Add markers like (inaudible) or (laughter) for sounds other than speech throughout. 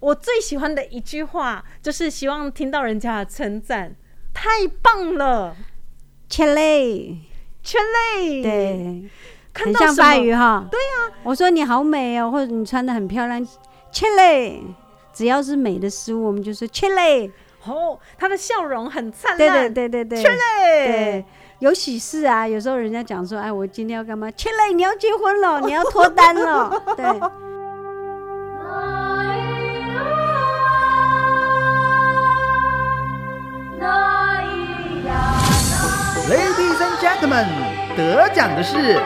我最喜欢的一句话就是希望听到人家的称赞，太棒了，切嘞，切嘞，对，看到什很像法么语哈。对呀、我说你好美哦，或者你穿的很漂亮，切嘞。只要是美的事物，我们就说切嘞。哦，他的笑容很灿对烂，对对对对，切嘞，对，有喜事啊，有时候人家讲说，哎，我今天要干嘛？切嘞，你要结婚了，你要脱单了，(laughs) 对。gentlemen，得奖的是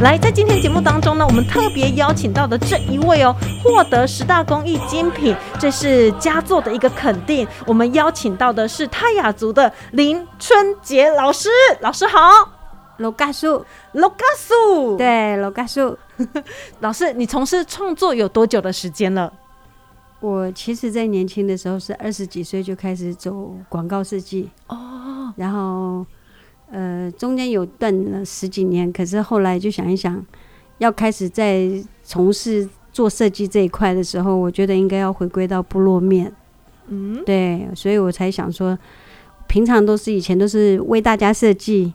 来，在今天节目当中呢，我们特别邀请到的这一位哦，获得十大公益精品，这是佳作的一个肯定。我们邀请到的是泰雅族的林春杰老师，老师好，罗嘎树，罗嘎苏。，对，罗嘎树。(laughs) 老师，你从事创作有多久的时间了？我其实，在年轻的时候是二十几岁就开始走广告设计，哦，然后呃中间有断了十几年，可是后来就想一想，要开始在从事做设计这一块的时候，我觉得应该要回归到部落面，嗯，对，所以我才想说，平常都是以前都是为大家设计。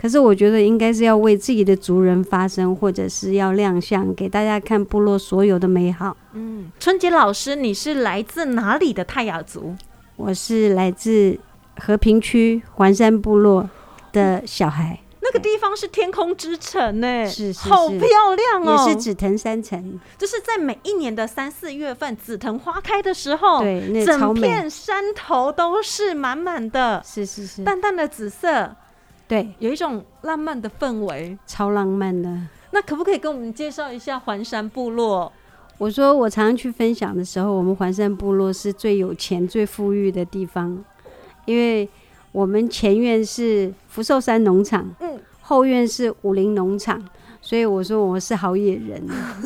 可是我觉得应该是要为自己的族人发声，或者是要亮相给大家看部落所有的美好。嗯，春杰老师，你是来自哪里的泰雅族？我是来自和平区环山部落的小孩，那个地方是天空之城呢，是好漂亮哦，也是紫藤山城，就是在每一年的三四月份，紫藤花开的时候，对，那整片山头都是满满的。是是是，淡淡的紫色，对，有一种浪漫的氛围。超浪漫的。那可不可以跟我们介绍一下环山部落？我说我常常去分享的时候，我们环山部落是最有钱、最富裕的地方，因为我们前院是福寿山农场，嗯，后院是武林农场，所以我说我是好野人，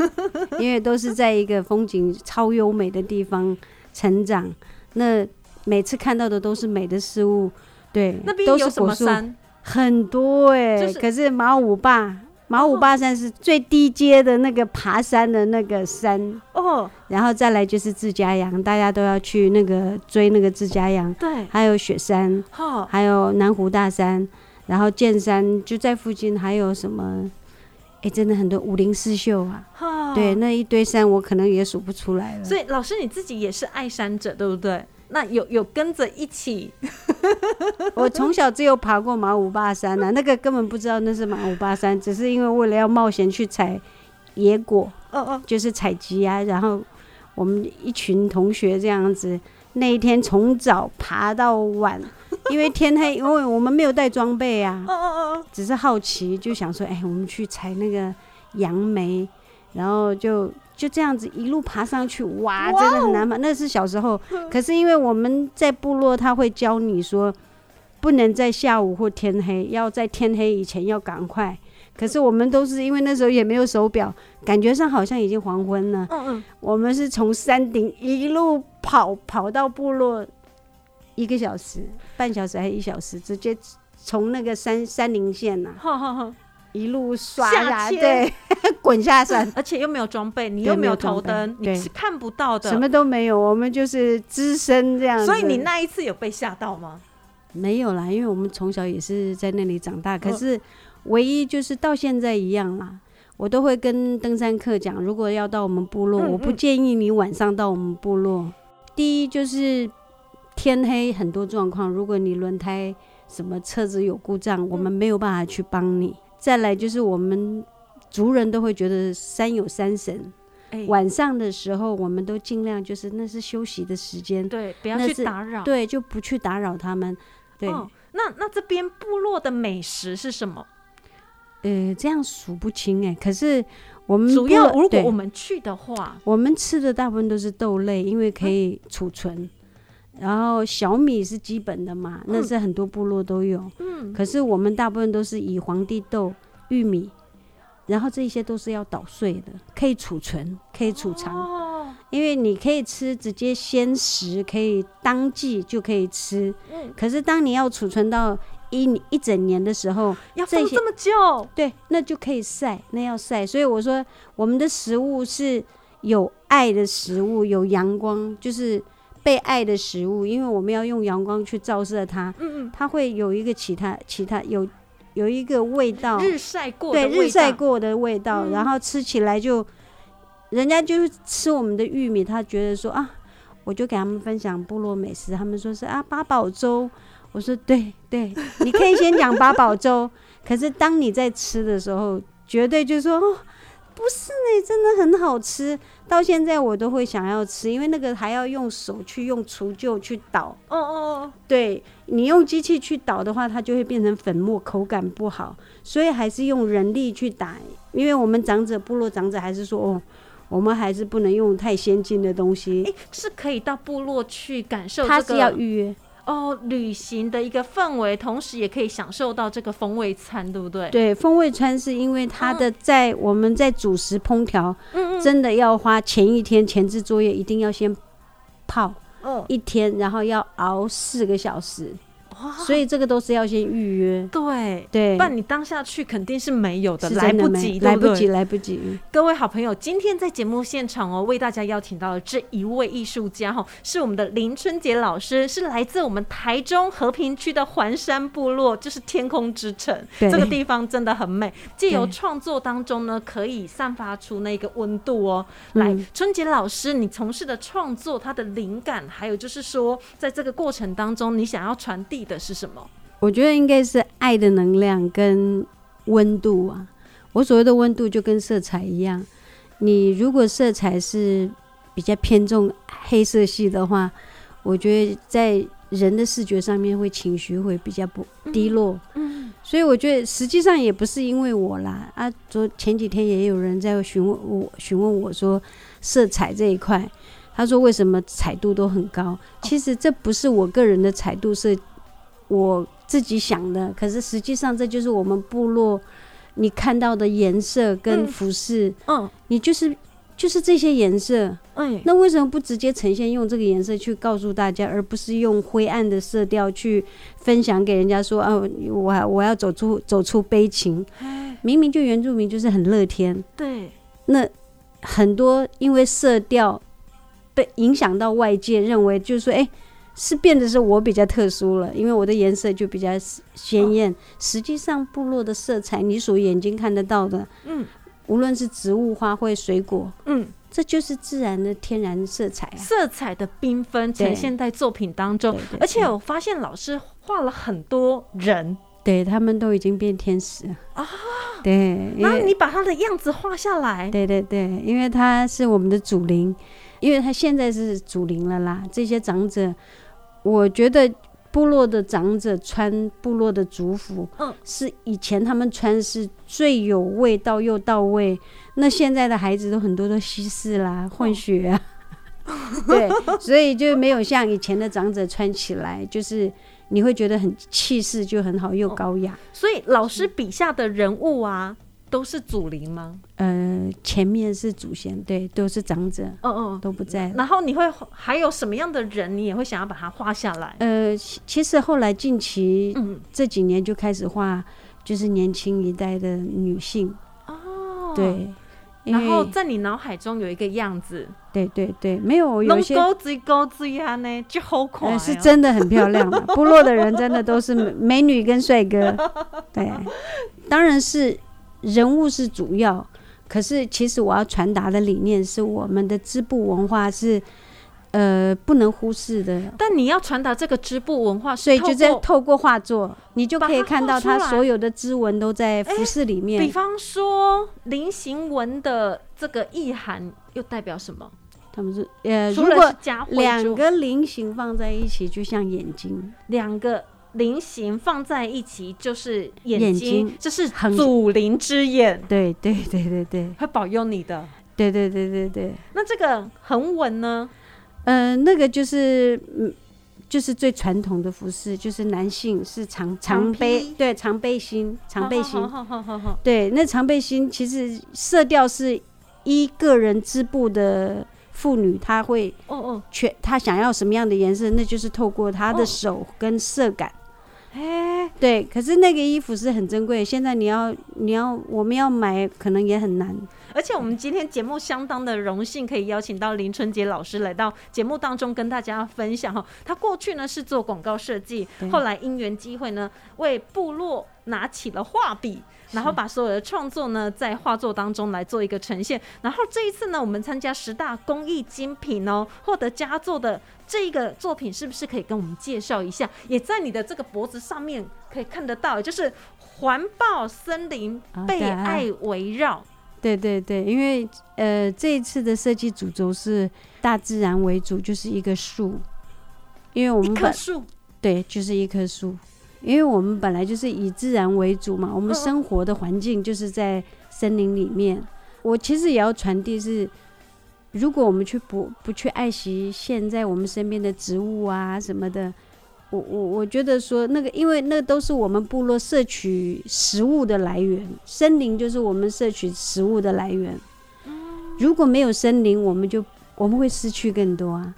(laughs) 因为都是在一个风景超优美的地方成长。那每次看到的都是美的事物，对，都那边有什么山？很多哎、就是可是马五坝，马五坝山是最低阶的那个爬山的那个山，哦，然后再来就是自家羊，大家都要去那个追那个自家羊，对，还有雪山，哦，还有南湖大山，然后剑山就在附近，还有什么？哎，真的很多武林四秀啊，哈，对，。那一堆山我可能也数不出来了。所以老师你自己也是爱山者，对不对？那有有跟着一起。(laughs) 我从小只有爬过马五八山啊，那个根本不知道那是马五八山，只是因为为了要冒险去采野果，哦哦，就是采集啊，然后我们一群同学这样子，那一天从早爬到晚，(laughs) 因为天黑，因为我们没有带装备啊，哦哦哦，只是好奇，就想说，哎，我们去采那个杨梅，然后就就这样子一路爬上去，哇，真的很难爬。那是小时候，可是因为我们在部落，他会教你说，不能在下午或天黑，要在天黑以前要赶快。可是我们都是因为那时候也没有手表，感觉上好像已经黄昏了。嗯嗯，我们是从山顶一路跑跑到部落，一个小时、半小时还是一小时，直接从那个山山林线呐、好好好，一路刷下下，切对，(laughs) 滚下山，而且又没有装备，你又没有头灯，你是看不到的。什么都没有，我们就是只身这样。所以你那一次有被吓到吗？没有啦，因为我们从小也是在那里长大，可嗯是唯一就是到现在一样啦。我都会跟登山客讲，如果要到我们部落，嗯我不嗯建议你晚上到我们部落。第一就是天黑很多状况，如果你轮胎什么车子有故障，我们没有办法去帮你。再来就是我们族人都会觉得山有山神，哎，晚上的时候我们都尽量就是那是休息的时间，对，不要那是去打扰。对，就不去打扰他们。对，哦，那那这边部落的美食是什么？呃，这样数不清哎。可是我们主要如果对我们去的话，我们吃的大部分都是豆类，因为可以储存。然后小米是基本的嘛，那嗯是很多部落都有。嗯，可是我们大部分都是以黄帝豆、玉米，然后这些都是要捣碎的，可以储存，可以储藏。哦，因为你可以吃直接鲜食，可以当季就可以吃。嗯可是当你要储存到一一整年的时候，要放这么久，对，那就可以晒，那要晒。所以我说，我们的食物是有爱的食物，有阳光，就是被爱的食物，因为我们要用阳光去照射它，嗯它会有一个其他其他有有一个味道，嗯，日晒过对，日晒，过的味道，嗯然后吃起来就，人家就是吃我们的玉米，他觉得说啊，我就给他们分享部落美食，他们说是啊八宝粥，我说对对，你可以先讲八宝粥，(laughs) 可是当你在吃的时候，绝对就说哦。不是呢，真的很好吃。到现在我都会想要吃，因为那个还要用手去用除臼去捣。哦哦哦，对你用机器去捣的话，它就会变成粉末，口感不好，所以还是用人力去打。因为我们长者部落长者还是说，哦，我们还是不能用太先进的东西，哎，是可以到部落去感受它是要这个预约。哦旅行的一个氛围，同时也可以享受到这个风味餐，对不对？对，风味餐是因为它的在我们在主食烹调，嗯嗯。真的要花前一天前置作业，一定要先泡嗯，一天，然后要熬四个小时，哇，所以这个都是要先预约。(laughs) 对。对不，然你当下去肯定是没有的，的来不及，来不及，来不及。各位好朋友，今天在节目现场哦，为大家邀请到的这一位艺术家哈，是我们的林春杰老师，是来自我们台中和平区的环山部落，就是天空之城。对这个地方真的很美，借由创作当中呢，可以散发出那个温度哦。嗯来，春杰老师，你从事的创作，它的灵感，还有就是说，在这个过程当中，你想要传递的是什么？我觉得应该是爱的能量跟温度啊。我所谓的温度就跟色彩一样，你如果色彩是比较偏重黑色系的话，我觉得在人的视觉上面会情绪会比较不低落。嗯，所以我觉得实际上也不是因为我啦啊，昨前几天也有人在询问我询问我说色彩这一块，他说为什么彩度都很高？其实这不是我个人的彩度，是我自己想的。可是实际上这就是我们部落你看到的颜色跟嗯服饰，嗯，你就是就是这些颜色。哎，那为什么不直接呈现用这个颜色去告诉大家，而不是用灰暗的色调去分享给人家说啊，我我要走出走出悲情，哎，明明就原住民就是很乐天，对，那很多因为色调被影响到外界，认为就是说，哎、是变得是我比较特殊了，因为我的颜色就比较鲜艳。实际上，部落的色彩，你所眼睛看得到的，嗯无论是植物、花卉、水果，嗯。这就是自然的天然色彩啊。色彩的缤纷呈现在作品当中而且我发现老师画了很多人，对他们都已经变天使了啊。对，因为然后你把他的样子画下来，对对对，因为他是我们的祖灵，因为他现在是祖灵了啦。这些长者，我觉得部落的长者穿部落的族服，嗯是以前他们穿是最有味道又到位。那现在的孩子都很多都西式啦、混血啊，(laughs) 对，所以就没有像以前的长者穿起来，就是你会觉得很气势就很好又高雅。所以老师笔下的人物啊，都是祖灵吗？呃，前面是祖先，对，都是长者，嗯嗯。都不在。然后你会还有什么样的人，你也会想要把它画下来？呃，其其实后来近期嗯，这几年就开始画，就是年轻一代的女性，哦，。对，然后在你脑海中有一个样子，对对对，没有有些高追高追啊呢，就好可。是真的很漂亮的，部落的人真的都是美美女跟帅哥，对，当然是人物是主要，可是其实我要传达的理念是我们的织布文化是呃不能忽视的。但你要传达这个织布文化，所以就在透过画作，你就可以看到它所有的织纹都在服饰里面。比方说菱形纹的这个意涵又代表什么？他们是呃，除了如果两个菱形放在一起，就像眼睛。两个菱形放在一起就是眼眼睛，这是祖灵之眼，对对对对对会保佑你的。对对对对对。那这个横纹呢？呃，那个就是嗯，就是最传统的服饰，就是男性是长长背披，对长背心，长背心。好好好好，对，那长背心其实色调是依个人织布的妇女，她会哦哦，全她想要什么样的颜色，那就是透过她哦的手跟色感。哎，对，可是那个衣服是很珍贵，现在你要你要我们要买，可能也很难。而且我们今天节目相当的荣幸，可以邀请到林春杰老师来到节目当中跟大家分享哈。他过去呢是做广告设计，后来因缘机会呢为部落拿起了画笔。然后把所有的创作呢，在画作当中来做一个呈现。然后这一次呢，我们参加十大工艺精品哦，获得佳作的这一个作品，是不是可以跟我们介绍一下？也在你的这个脖子上面可以看得到，就是环抱森林，被爱围绕。对对对，因为呃这一次的设计主轴是大自然为主，就是一个树，因为我们本棵树，对就是一棵树，因为我们本来就是以自然为主嘛，我们生活的环境就是在森林里面。我其实也要传递是，如果我们去不不去爱惜现在我们身边的植物啊什么的，我我我觉得说那个，因为那都是我们部落摄取食物的来源，森林就是我们摄取食物的来源。如果没有森林，我们就我们会失去更多啊。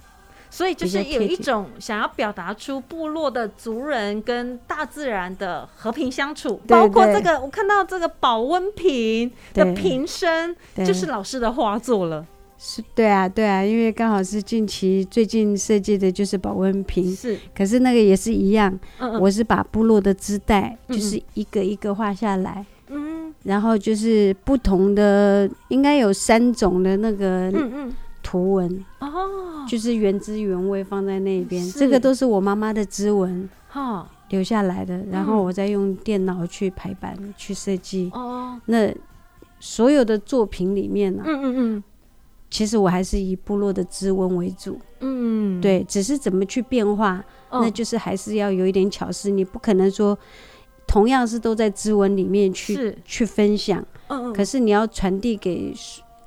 所以就是有一种想要表达出部落的族人跟大自然的和平相处，对包括这个我看到这个保温瓶的瓶身，就是老师的画作了。是，对啊，对啊，因为刚好是近期最近设计的就是保温瓶，是，可是那个也是一样，嗯嗯。我是把部落的织带嗯就是一个一个画下来，嗯。然后就是不同的，应该有三种的那个嗯嗯，图文，哦，就是原汁原味放在那边，这个都是我妈妈的织纹哈，留下来的，然后我再用电脑去排版去设计。哦，那所有的作品里面呢、嗯嗯其实我还是以部落的织文为主，嗯。嗯，对，只是怎么去变化，哦，那就是还是要有一点巧思，你不可能说同样是都在织文里面去，去分享，嗯嗯，可是你要传递给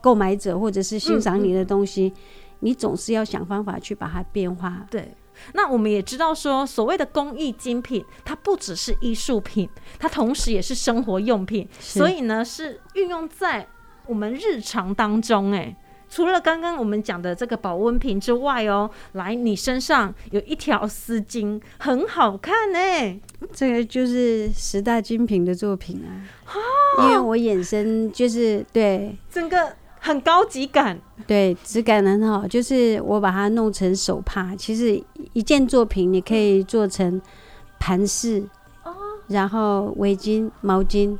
购买者或者是欣赏嗯你的东西，你总是要想方法去把它变化。对。那我们也知道说，所谓的工艺精品，它不只是艺术品，它同时也是生活用品，所以呢是运用在我们日常当中。哎，除了刚刚我们讲的这个保温瓶之外哦，来，你身上有一条丝巾，很好看哎。这个就是十大精品的作品啊，因为我衍生就是对整个很高级感，对质感很好，就是我把它弄成手帕。其实一件作品你可以做成盘饰，然后围巾、毛巾，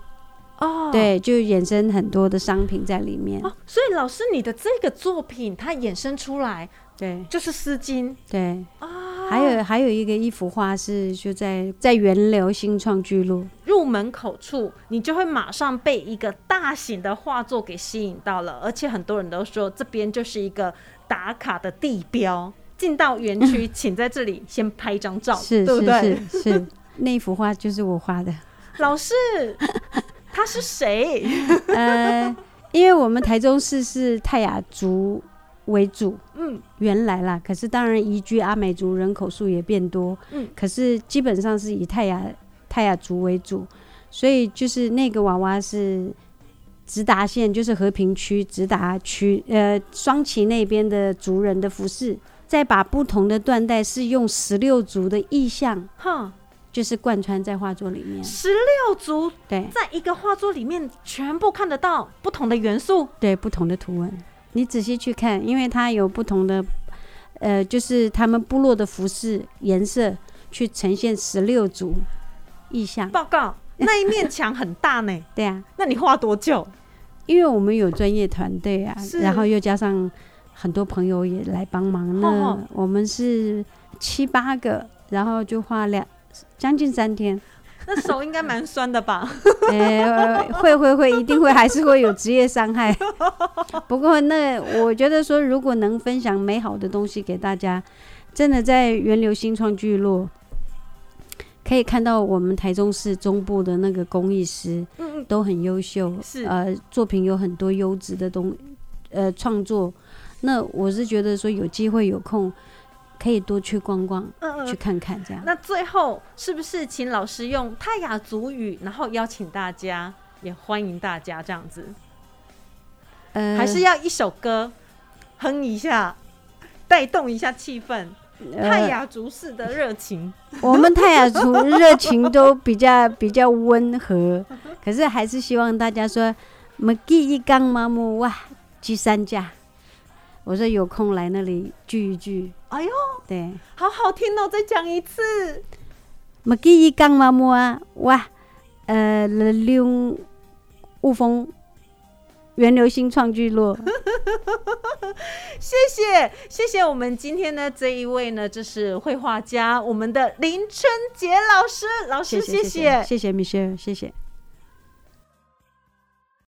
哦，对，就衍生很多的商品在里面。哦，所以老师你的这个作品它衍生出来对就是丝巾对，啊，还有还有一个一幅画是就在在源流新创聚落，入门口处，你就会马上被一个大型的画作给吸引到了，而且很多人都说这边就是一个打卡的地标。进到园区，(laughs) 请在这里先拍一张照，是是对不对？是是，那一幅画就是我画的。老师，他是谁？(laughs) 呃，因为我们台中市是泰雅族为主，嗯，原来啦，可是当然移居阿美族人口数也变多，嗯。可是基本上是以泰雅泰雅族为主，所以就是那个娃娃是直达县，就是和平区直达区，呃，双旗那边的族人的服饰，再把不同的缎带是用十六族的意象，哼，就是贯穿在画作里面，十六组对。在一个画作里面全部看得到不同的元素，对，不同的图文，你仔细去看，因为它有不同的，呃，就是他们部落的服饰颜色去呈现十六组意象。报告 (laughs) 那一面墙很大呢，对啊，那你画多久？因为我们有专业团队啊，然后又加上很多朋友也来帮忙，吼那吼我们是。七八个，然后就画两将近三天。那手应该蛮酸的吧？(laughs) 呃，会会会，一定会还是会有职业伤害。(laughs) 不过那我觉得说，如果能分享美好的东西给大家，真的在源流新创聚落，可以看到我们台中市中部的那个工艺师嗯嗯，都很优秀，是呃，作品有很多优质的东呃创作。那我是觉得说，有机会有空可以多去逛逛，嗯嗯。去看看这样。那最后是不是请老师用泰雅族语，然后邀请大家，也欢迎大家这样子，呃，还是要一首歌哼一下，带动一下气氛？泰雅族式的热情，我们泰雅族热情都比较 (laughs) 比较温和，可是还是希望大家说，么记一缸妈木哇，聚三家。我说有空来那里聚一聚，哎呦，对，好好听哦！再讲一次，么记一缸麻木啊哇，呃，六雾峰源流新创聚落，谢谢谢谢我们今天的这一位呢，就是绘画家，我们的林春杰老师，老师谢谢谢谢谢 Michelle，谢谢。